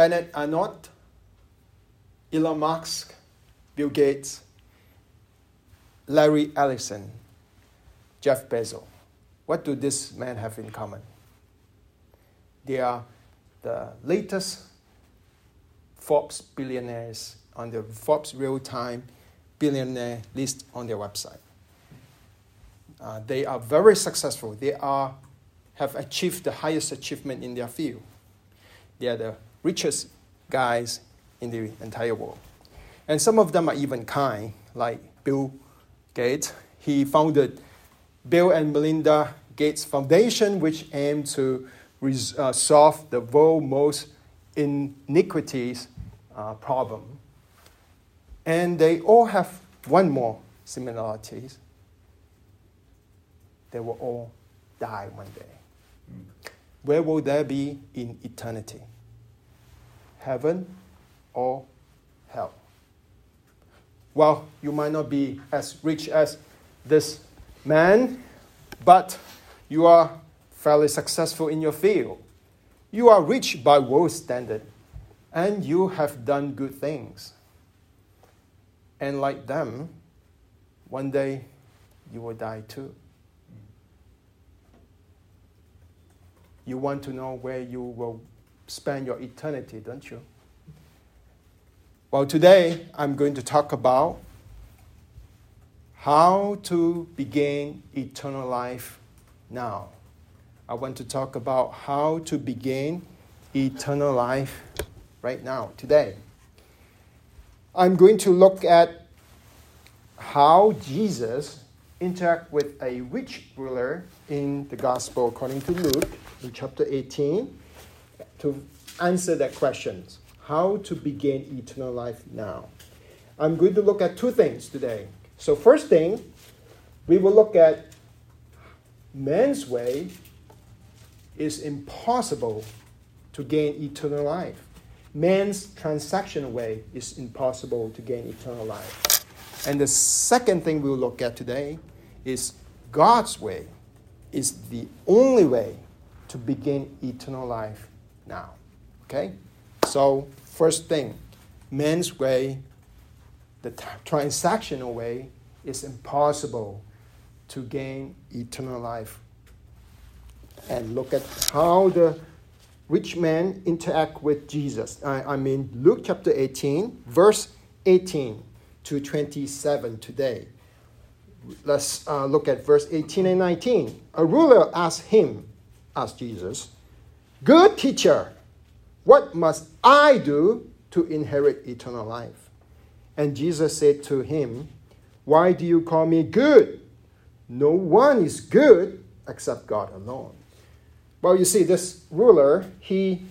Bernard Arnault, Elon Musk, Bill Gates, Larry Ellison, Jeff Bezos. What do these men have in common? They are the latest Forbes billionaires on the Forbes real time billionaire list on their website. Uh, they are very successful. They are, have achieved the highest achievement in their field. They are the richest guys in the entire world. And some of them are even kind, like Bill Gates. He founded Bill and Melinda Gates Foundation, which aimed to res- uh, solve the world's most iniquities uh, problem. And they all have one more similarities. They will all die one day. Where will they be in eternity? Heaven or hell? Well, you might not be as rich as this man, but you are fairly successful in your field. You are rich by world standard, and you have done good things. And like them, one day you will die too. You want to know where you will spend your eternity, don't you? Well, today I'm going to talk about how to begin eternal life now. I want to talk about how to begin eternal life right now, today. I'm going to look at how Jesus interact with a rich ruler in the gospel according to Luke in chapter 18 to answer that question how to begin eternal life now. I'm going to look at two things today. So, first thing, we will look at man's way is impossible to gain eternal life. Man's transactional way is impossible to gain eternal life. And the second thing we'll look at today is God's way is the only way to begin eternal life now. Okay? So, first thing, man's way, the transactional way, is impossible to gain eternal life. And look at how the rich man interact with Jesus. I, I mean, Luke chapter 18, verse 18 to 27 today. Let's uh, look at verse 18 and 19. A ruler asked him, asked Jesus, Good teacher, what must I do to inherit eternal life? And Jesus said to him, Why do you call me good? No one is good except God alone. Well, you see, this ruler, he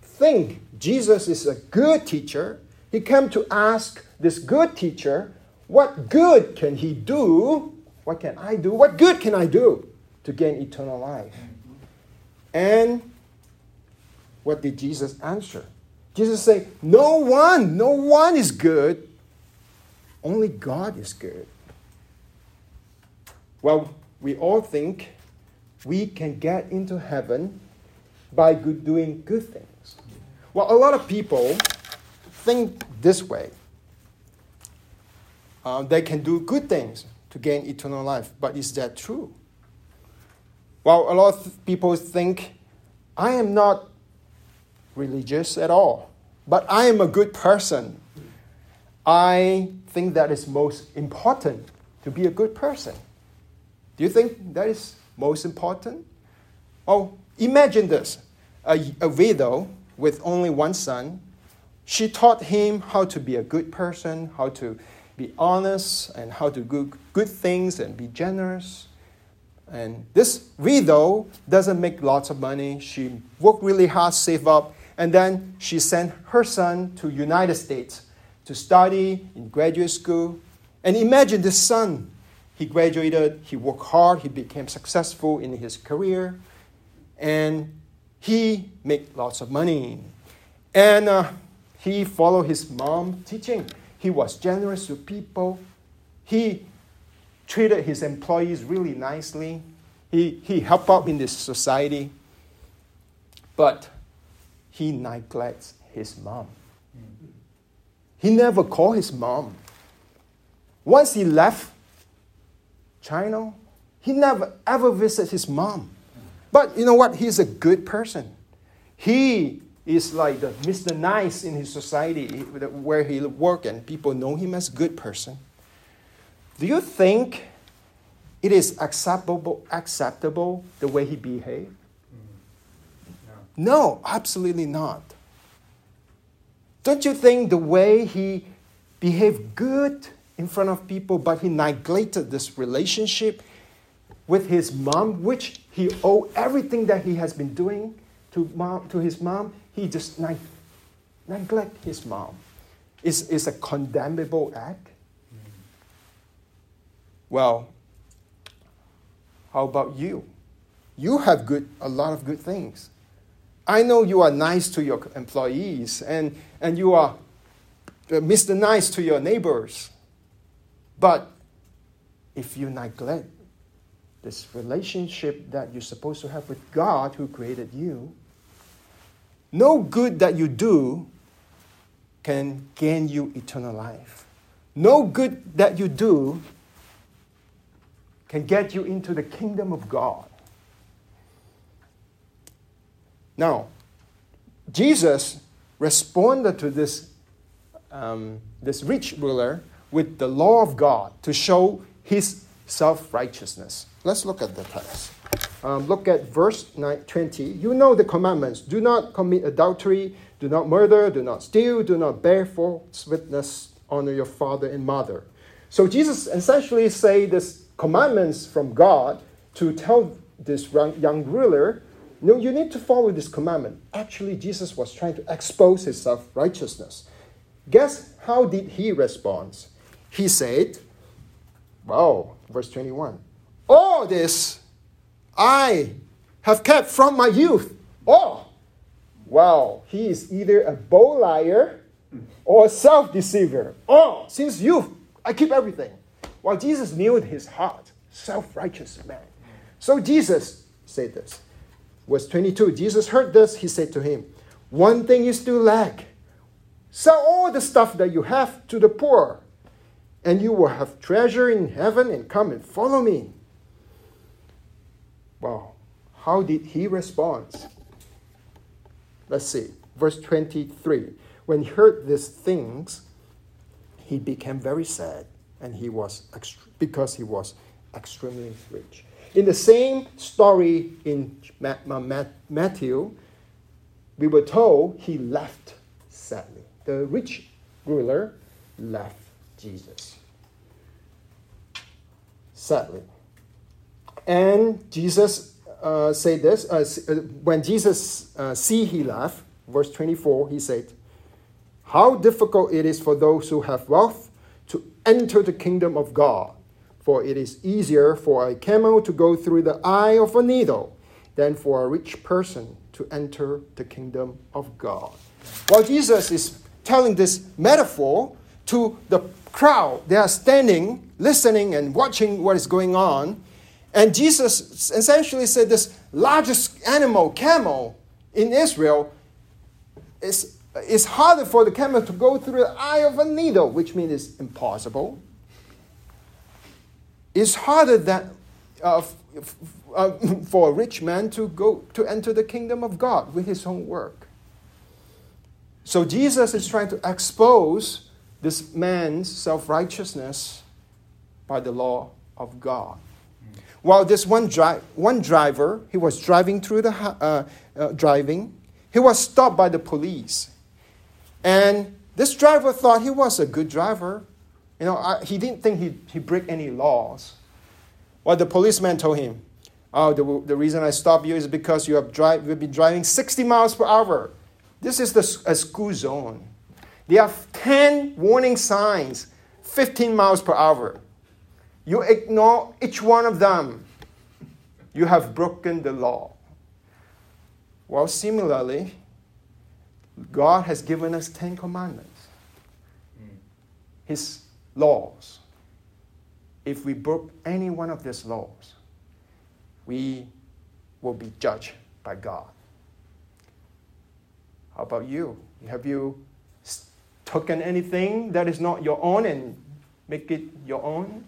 think Jesus is a good teacher. He came to ask this good teacher, what good can he do? What can I do? What good can I do to gain eternal life? And what did Jesus answer? Jesus said, No one, no one is good. Only God is good. Well, we all think we can get into heaven by good, doing good things. Well, a lot of people think this way. Uh, they can do good things to gain eternal life, but is that true? Well, a lot of people think, I am not religious at all, but I am a good person. I think that is most important to be a good person. Do you think that is most important? Oh, imagine this a, a widow with only one son. She taught him how to be a good person, how to be honest, and how to do good things and be generous. And this widow doesn't make lots of money. She worked really hard, save up, and then she sent her son to United States to study in graduate school. And imagine this son. He graduated, he worked hard, he became successful in his career, and he made lots of money. And uh, he followed his mom teaching. He was generous to people. He treated his employees really nicely. He, he helped out in this society. But he neglects his mom. He never called his mom. Once he left China, he never ever visited his mom. But you know what? He's a good person. He is like the Mr. Nice in his society where he work and people know him as a good person. Do you think it is acceptable, acceptable the way he behaved? No. absolutely not. Don't you think the way he behaved good in front of people, but he neglected this relationship with his mom, which he owed everything that he has been doing to, mom, to his mom, he just neg- neglect his mom. Is is a condemnable act? Well, how about you? You have good, a lot of good things. I know you are nice to your employees and, and you are uh, Mr. Nice to your neighbors. But if you neglect this relationship that you're supposed to have with God who created you, no good that you do can gain you eternal life. No good that you do can get you into the kingdom of God. Now, Jesus responded to this, um, this rich ruler with the law of God to show his self righteousness. Let's look at the text. Um, look at verse 9, 20. You know the commandments do not commit adultery, do not murder, do not steal, do not bear false witness, honor your father and mother. So Jesus essentially say this commandments from God to tell this young ruler, no, you need to follow this commandment. Actually, Jesus was trying to expose his self righteousness. Guess how did he respond? He said, Wow, verse 21. All this I have kept from my youth. Oh, wow, he is either a bow liar or a self deceiver. Oh, since youth, I keep everything. Well, Jesus knew his heart, self righteous man. So Jesus said this. Verse 22 Jesus heard this. He said to him, One thing you still lack. Sell all the stuff that you have to the poor, and you will have treasure in heaven, and come and follow me. Wow. How did he respond? Let's see. Verse 23. When he heard these things, he became very sad and he was because he was extremely rich. In the same story in Matthew, we were told he left sadly. The rich ruler left Jesus. Sadly. And Jesus uh, said this uh, uh, when Jesus uh, see he left, verse 24, he said, How difficult it is for those who have wealth to enter the kingdom of God. For it is easier for a camel to go through the eye of a needle than for a rich person to enter the kingdom of God. While Jesus is telling this metaphor to the crowd, they are standing, listening, and watching what is going on. And Jesus essentially said this largest animal, camel, in Israel is it's harder for the camel to go through the eye of a needle, which means it's impossible. It's harder than, uh, uh, for a rich man to go to enter the kingdom of God with his own work. So Jesus is trying to expose this man's self righteousness by the law of God. While this one, dri- one driver, he was driving through the uh, uh, driving, he was stopped by the police and this driver thought he was a good driver. You know, I, he didn't think he'd, he'd break any laws. Well, the policeman told him, Oh, the, the reason I stopped you is because you have drive, you've been driving 60 miles per hour. This is the, a school zone. They have 10 warning signs, 15 miles per hour. You ignore each one of them. You have broken the law. Well, similarly, God has given us Ten Commandments, hmm. His laws. If we broke any one of these laws, we will be judged by God. How about you? Have you taken anything that is not your own and make it your own?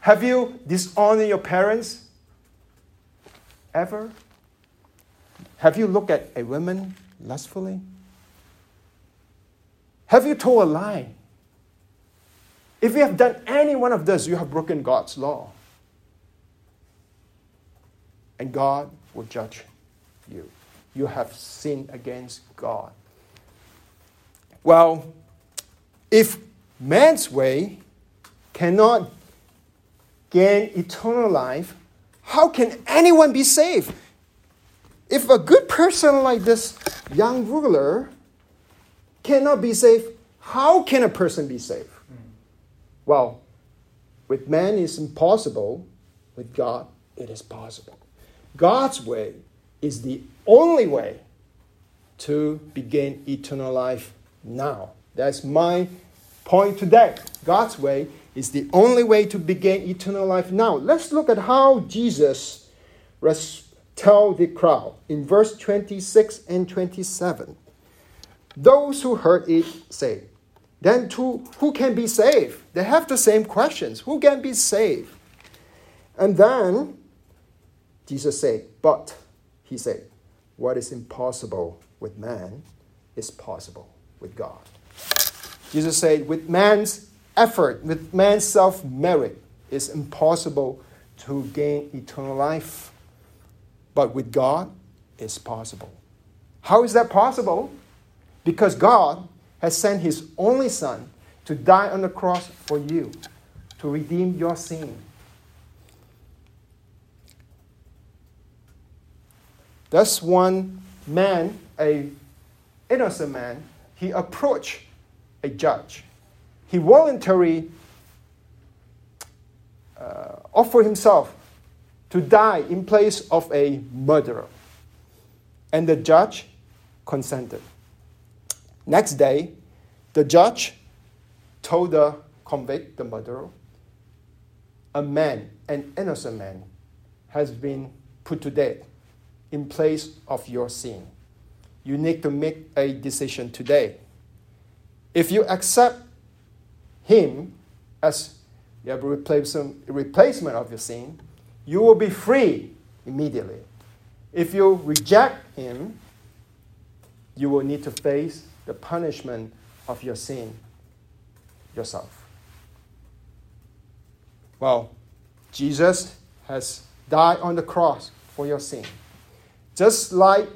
Have you dishonored your parents ever? Have you looked at a woman lustfully? Have you told a lie? If you have done any one of this, you have broken God's law. And God will judge you. You have sinned against God. Well, if man's way cannot gain eternal life, how can anyone be saved? If a good person like this young ruler cannot be saved, how can a person be saved? Well, with man it's impossible, with God it is possible. God's way is the only way to begin eternal life now. That's my point today. God's way is the only way to begin eternal life now. Let's look at how Jesus res- tell the crowd in verse 26 and 27. Those who heard it say, then to who can be saved? They have the same questions. Who can be saved? And then Jesus said, But, he said, what is impossible with man is possible with God. Jesus said, with man's effort, with man's self merit, it's impossible to gain eternal life. But with God, it's possible. How is that possible? Because God has sent his only Son to die on the cross for you, to redeem your sin. Thus, one man, a innocent man, he approached a judge. He voluntarily uh, offered himself to die in place of a murderer. And the judge consented. Next day, the judge told the convict, the murderer, a man, an innocent man, has been put to death in place of your sin. You need to make a decision today. If you accept him as your replacement, replacement of your sin, you will be free immediately. If you reject him, you will need to face the punishment of your sin yourself. Well, Jesus has died on the cross for your sin. Just like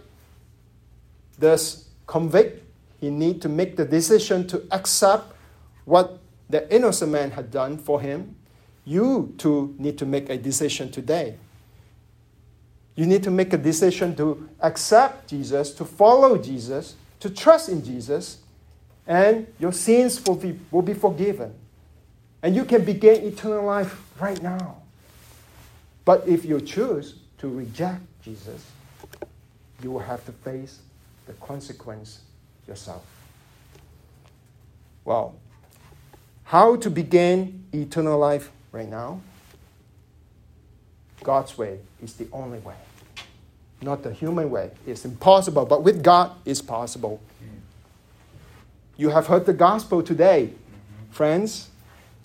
this convict, he need to make the decision to accept what the innocent man had done for him. You too need to make a decision today. You need to make a decision to accept Jesus, to follow Jesus, to trust in Jesus, and your sins will be, will be forgiven. And you can begin eternal life right now. But if you choose to reject Jesus, you will have to face the consequence yourself. Well, how to begin eternal life right now? God's way is the only way not the human way. It's impossible, but with God, it's possible. You have heard the gospel today, friends.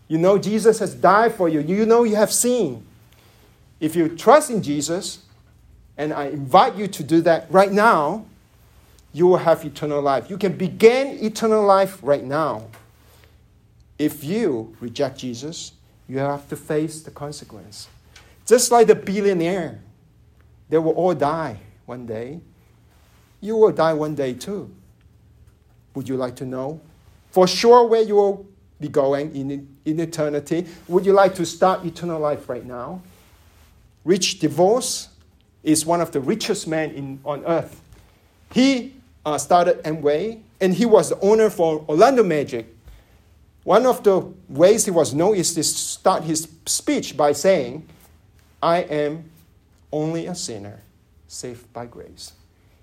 You know Jesus has died for you. You know you have seen. If you trust in Jesus, and I invite you to do that right now, you will have eternal life. You can begin eternal life right now. If you reject Jesus, you have to face the consequence. Just like the billionaire they will all die one day. You will die one day too. Would you like to know? For sure, where you will be going in, in eternity. Would you like to start eternal life right now? Rich DeVos is one of the richest men in, on earth. He uh, started Amway, and he was the owner for Orlando Magic. One of the ways he was known is to start his speech by saying, I am only a sinner saved by grace.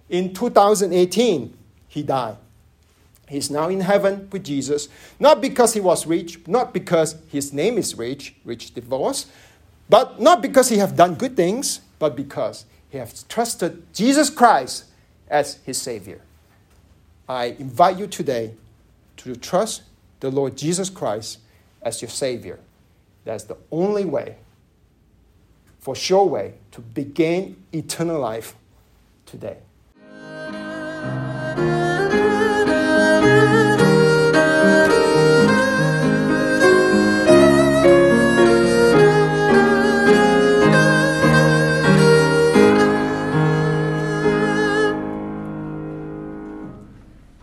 In 2018, he died. He's now in heaven with Jesus, not because he was rich, not because his name is rich, Rich DeVos, but not because he have done good things, but because he has trusted Jesus Christ as his Savior. I invite you today to trust the Lord Jesus Christ as your Savior. That's the only way, for sure way, to begin eternal life today.